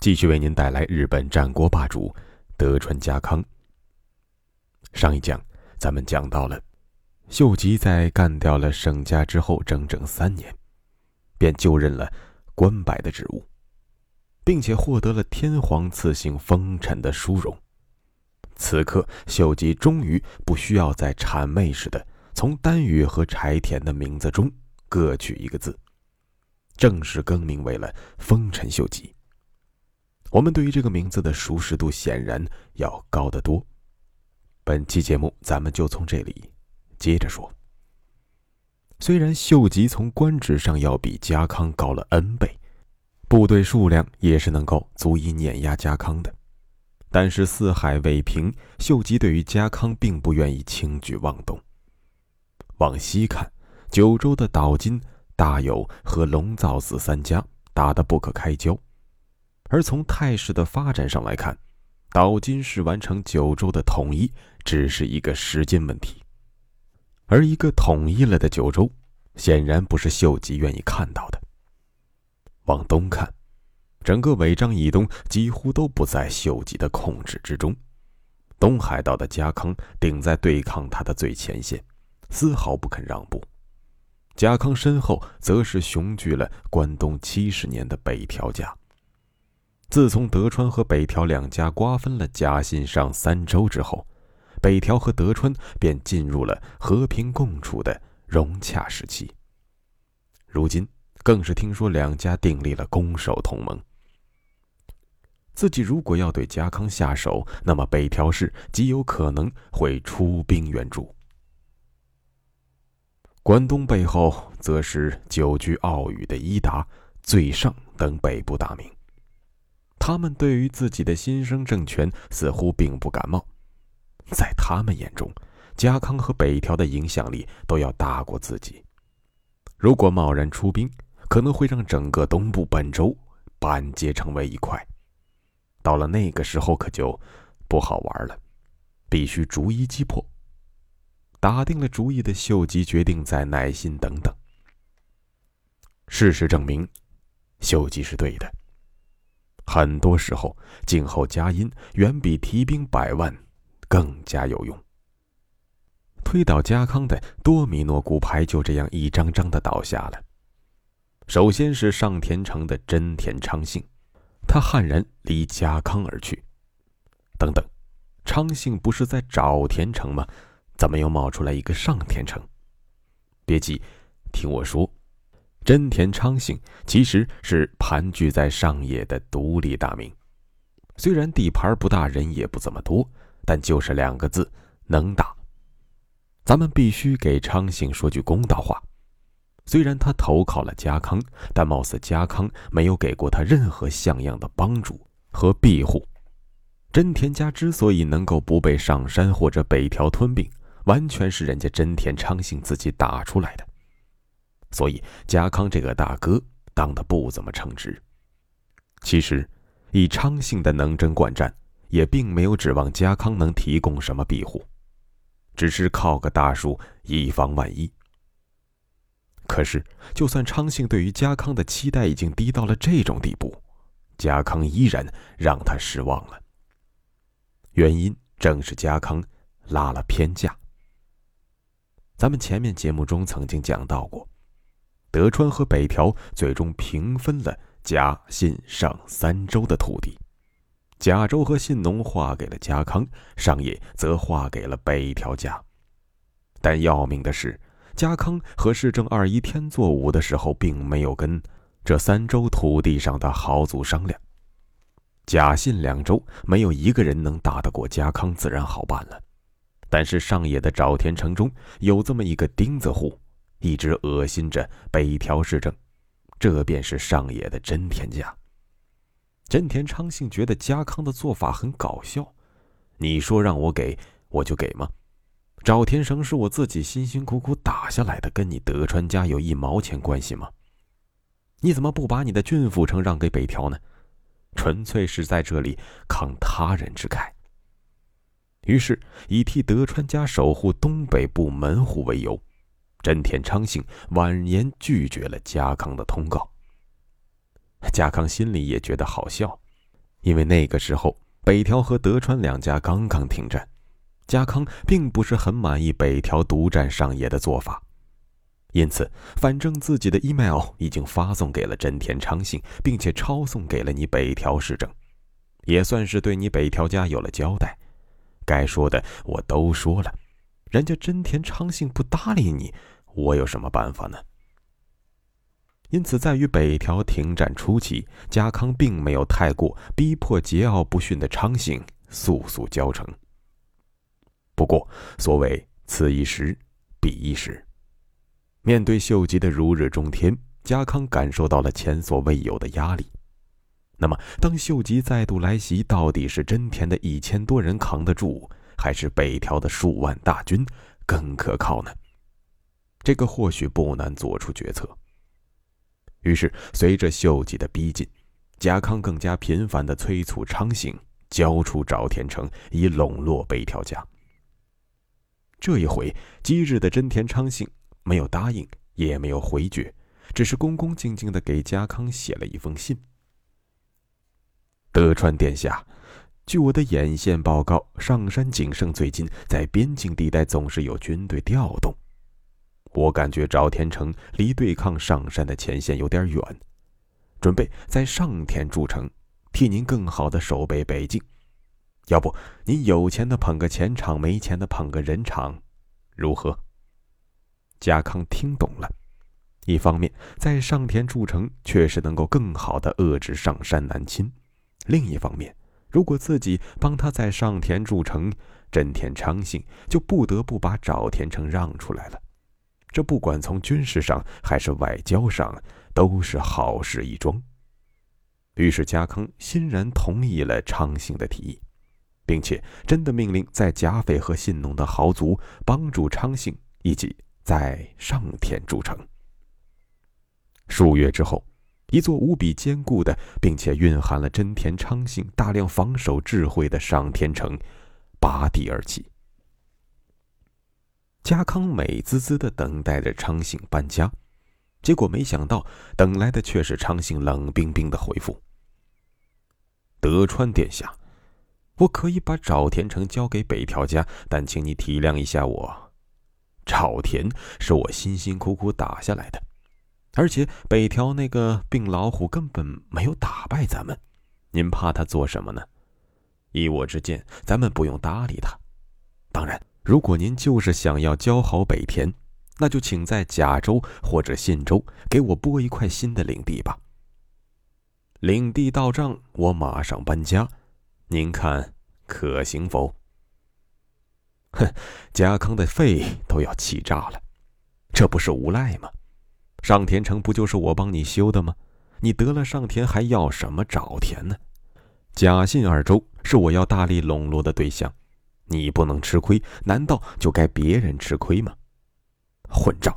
继续为您带来日本战国霸主德川家康。上一讲咱们讲到了，秀吉在干掉了盛家之后，整整三年，便就任了关白的职务，并且获得了天皇赐姓丰臣的殊荣。此刻，秀吉终于不需要再谄媚似的从丹羽和柴田的名字中各取一个字，正式更名为了丰臣秀吉。我们对于这个名字的熟识度显然要高得多。本期节目，咱们就从这里接着说。虽然秀吉从官职上要比家康高了 N 倍，部队数量也是能够足以碾压家康的。但是四海未平，秀吉对于家康并不愿意轻举妄动。往西看，九州的岛津、大友和龙造寺三家打得不可开交，而从态势的发展上来看，岛津氏完成九州的统一只是一个时间问题。而一个统一了的九州，显然不是秀吉愿意看到的。往东看。整个尾张以东几乎都不在秀吉的控制之中，东海道的家康顶在对抗他的最前线，丝毫不肯让步。家康身后则是雄踞了关东七十年的北条家。自从德川和北条两家瓜分了甲信上三州之后，北条和德川便进入了和平共处的融洽时期。如今更是听说两家订立了攻守同盟。自己如果要对家康下手，那么北条氏极有可能会出兵援助。关东背后则是久居奥羽的伊达、最上等北部大名，他们对于自己的新生政权似乎并不感冒，在他们眼中，家康和北条的影响力都要大过自己。如果贸然出兵，可能会让整个东部本州板结成为一块。到了那个时候，可就不好玩了，必须逐一击破。打定了主意的秀吉决定再耐心等等。事实证明，秀吉是对的。很多时候，静候佳音远比提兵百万更加有用。推倒家康的多米诺骨牌就这样一张张的倒下了。首先是上田城的真田昌幸。他悍然离家康而去。等等，昌幸不是在沼田城吗？怎么又冒出来一个上田城？别急，听我说，真田昌幸其实是盘踞在上野的独立大名。虽然地盘不大，人也不怎么多，但就是两个字：能打。咱们必须给昌幸说句公道话。虽然他投靠了家康，但貌似家康没有给过他任何像样的帮助和庇护。真田家之所以能够不被上山或者北条吞并，完全是人家真田昌幸自己打出来的。所以家康这个大哥当的不怎么称职。其实，以昌幸的能征惯战，也并没有指望家康能提供什么庇护，只是靠个大树以防万一。可是，就算昌幸对于家康的期待已经低到了这种地步，家康依然让他失望了。原因正是家康拉了偏架。咱们前面节目中曾经讲到过，德川和北条最终平分了甲信上三州的土地，甲州和信浓划给了家康，上野则划给了北条家。但要命的是。家康和市政二一天作五的时候，并没有跟这三州土地上的豪族商量。甲信两州没有一个人能打得过家康，自然好办了。但是上野的沼田城中有这么一个钉子户，一直恶心着北条市政，这便是上野的真田家。真田昌幸觉得家康的做法很搞笑。你说让我给，我就给吗？赵天绳是我自己辛辛苦苦打下来的，跟你德川家有一毛钱关系吗？你怎么不把你的郡府城让给北条呢？纯粹是在这里慷他人之慨。于是，以替德川家守护东北部门户为由，真田昌幸婉言拒绝了家康的通告。家康心里也觉得好笑，因为那个时候北条和德川两家刚刚停战，家康并不是很满意北条独占上野的做法，因此，反正自己的 email 已经发送给了真田昌幸，并且抄送给了你北条氏政，也算是对你北条家有了交代。该说的我都说了，人家真田昌幸不搭理你，我有什么办法呢？因此，在与北条停战初期，家康并没有太过逼迫桀骜不驯的昌幸速速交成。不过，所谓此一时，彼一时，面对秀吉的如日中天，家康感受到了前所未有的压力。那么，当秀吉再度来袭，到底是真田的一千多人扛得住，还是北条的数万大军更可靠呢？这个或许不难做出决策。于是，随着秀吉的逼近，家康更加频繁地催促昌幸交出沼田城，以笼络北条家。这一回，昔日的真田昌幸没有答应，也没有回绝，只是恭恭敬敬地给家康写了一封信。德川殿下，据我的眼线报告，上山景胜最近在边境地带总是有军队调动。我感觉沼田城离对抗上山的前线有点远，准备在上田筑城，替您更好的守备北境。要不，您有钱的捧个钱场，没钱的捧个人场，如何？家康听懂了，一方面在上田筑城确实能够更好的遏制上山南侵。另一方面，如果自己帮他在上田筑城，真田昌幸就不得不把沼田城让出来了。这不管从军事上还是外交上，都是好事一桩。于是家康欣然同意了昌幸的提议，并且真的命令在甲斐和信浓的豪族帮助昌幸一起在上田筑城。数月之后。一座无比坚固的，并且蕴含了真田昌幸大量防守智慧的上天城，拔地而起。家康美滋滋的等待着昌幸搬家，结果没想到等来的却是昌幸冷冰冰的回复：“德川殿下，我可以把沼田城交给北条家，但请你体谅一下我，沼田是我辛辛苦苦打下来的。”而且北条那个病老虎根本没有打败咱们，您怕他做什么呢？依我之见，咱们不用搭理他。当然，如果您就是想要交好北田，那就请在甲州或者信州给我拨一块新的领地吧。领地到账，我马上搬家，您看可行否？哼，家康的肺都要气炸了，这不是无赖吗？上田城不就是我帮你修的吗？你得了上田还要什么沼田呢？甲信二州是我要大力笼络的对象，你不能吃亏，难道就该别人吃亏吗？混账！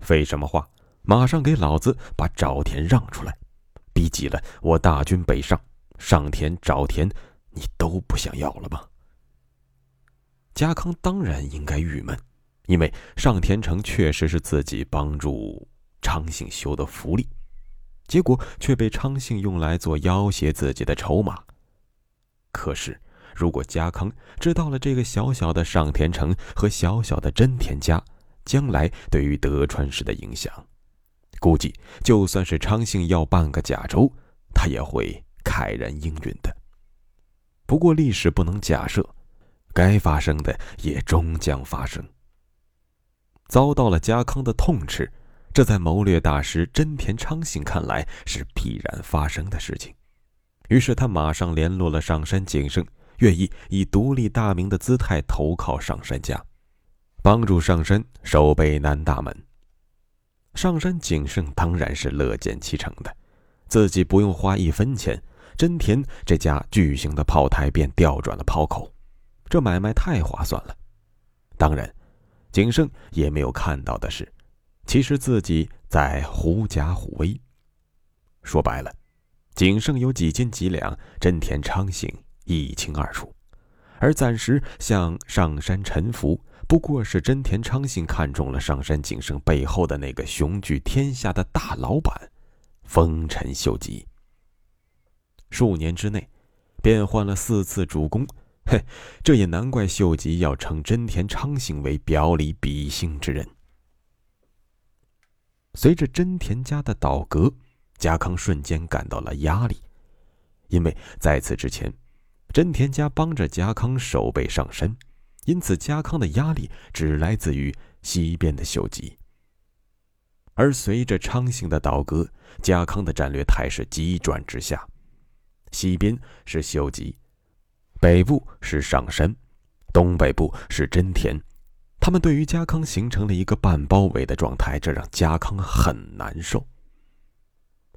废什么话？马上给老子把沼田让出来！逼急了，我大军北上，上田、沼田，你都不想要了吗？家康当然应该郁闷，因为上田城确实是自己帮助。昌幸修的福利，结果却被昌幸用来做要挟自己的筹码。可是，如果家康知道了这个小小的上田城和小小的真田家将来对于德川氏的影响，估计就算是昌幸要半个甲州，他也会慨然应允的。不过，历史不能假设，该发生的也终将发生。遭到了家康的痛斥。这在谋略大师真田昌信看来是必然发生的事情，于是他马上联络了上山景胜，愿意以独立大名的姿态投靠上山家，帮助上山守备南大门。上山景胜当然是乐见其成的，自己不用花一分钱，真田这家巨型的炮台便调转了炮口，这买卖太划算了。当然，景胜也没有看到的是，其实自己在狐假虎威。说白了，景胜有几斤几两，真田昌信一清二楚，而暂时向上山臣服。不过是真田昌信看中了上山景胜背后的那个雄踞天下的大老板，丰臣秀吉。数年之内，变换了四次主公，嘿，这也难怪秀吉要称真田昌信为表里比心之人。随着真田家的倒戈，家康瞬间感到了压力，因为在此之前，真田家帮着家康守备上山。因此，家康的压力只来自于西边的秀吉。而随着昌兴的倒戈，家康的战略态势急转直下，西边是秀吉，北部是上山，东北部是真田，他们对于家康形成了一个半包围的状态，这让家康很难受。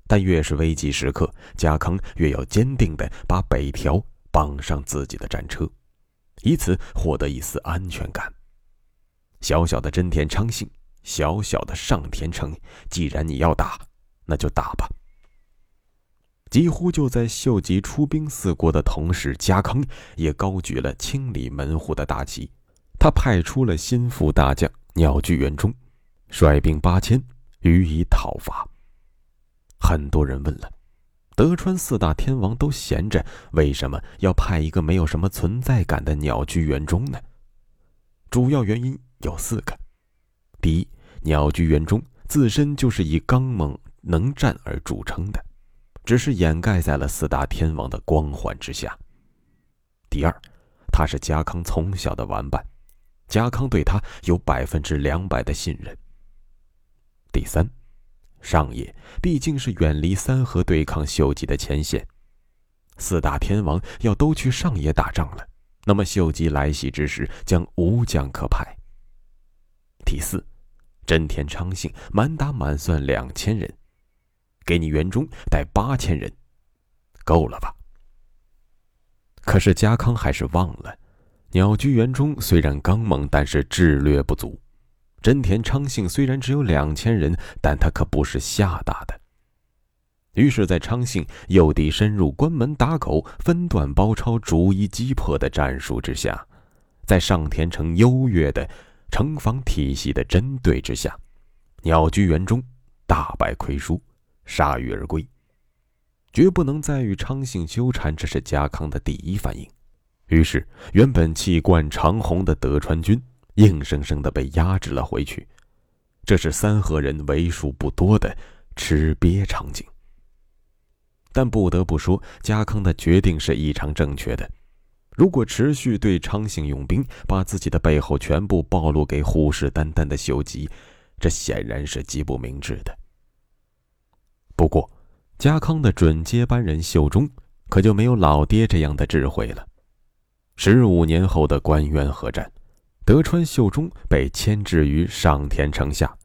但越是危急时刻，家康越要坚定地把北条绑上自己的战车。以此获得一丝安全感。小小的真田昌幸，小小的上田城，既然你要打，那就打吧。几乎就在秀吉出兵四国的同时，家康也高举了清理门户的大旗。他派出了心腹大将鸟居元忠，率兵八千予以讨伐。很多人问了。德川四大天王都闲着，为什么要派一个没有什么存在感的鸟居元忠呢？主要原因有四个：第一，鸟居元忠自身就是以刚猛能战而著称的，只是掩盖在了四大天王的光环之下；第二，他是家康从小的玩伴，家康对他有百分之两百的信任；第三。上野毕竟是远离三河对抗秀吉的前线，四大天王要都去上野打仗了，那么秀吉来袭之时将无将可派。第四，真田昌幸满打满算两千人，给你元忠带八千人，够了吧？可是家康还是忘了，鸟居元忠虽然刚猛，但是智略不足。真田昌信虽然只有两千人，但他可不是吓大的。于是，在昌幸诱敌深入关门打狗、分段包抄、逐一击破的战术之下，在上田城优越的城防体系的针对之下，鸟居元忠大败亏输，铩羽而归，绝不能再与昌幸纠缠。这是家康的第一反应。于是，原本气贯长虹的德川军。硬生生的被压制了回去，这是三河人为数不多的吃瘪场景。但不得不说，家康的决定是异常正确的。如果持续对昌兴用兵，把自己的背后全部暴露给虎视眈眈的秀吉，这显然是极不明智的。不过，家康的准接班人秀忠可就没有老爹这样的智慧了。十五年后的关渊合战。德川秀忠被牵制于上田城下，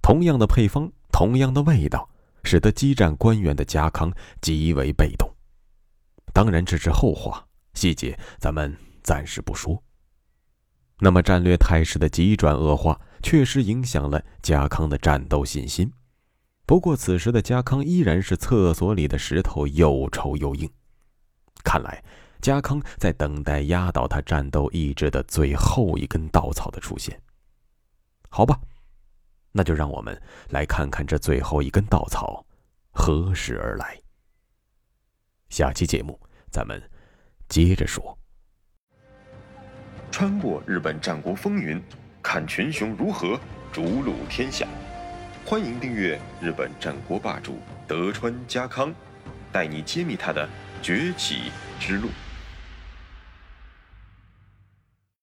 同样的配方，同样的味道，使得激战关原的家康极为被动。当然这是后话，细节咱们暂时不说。那么战略态势的急转恶化，确实影响了家康的战斗信心。不过此时的家康依然是厕所里的石头，又臭又硬。看来。家康在等待压倒他战斗意志的最后一根稻草的出现。好吧，那就让我们来看看这最后一根稻草何时而来。下期节目咱们接着说。穿过日本战国风云，看群雄如何逐鹿天下。欢迎订阅日本战国霸主德川家康，带你揭秘他的崛起之路。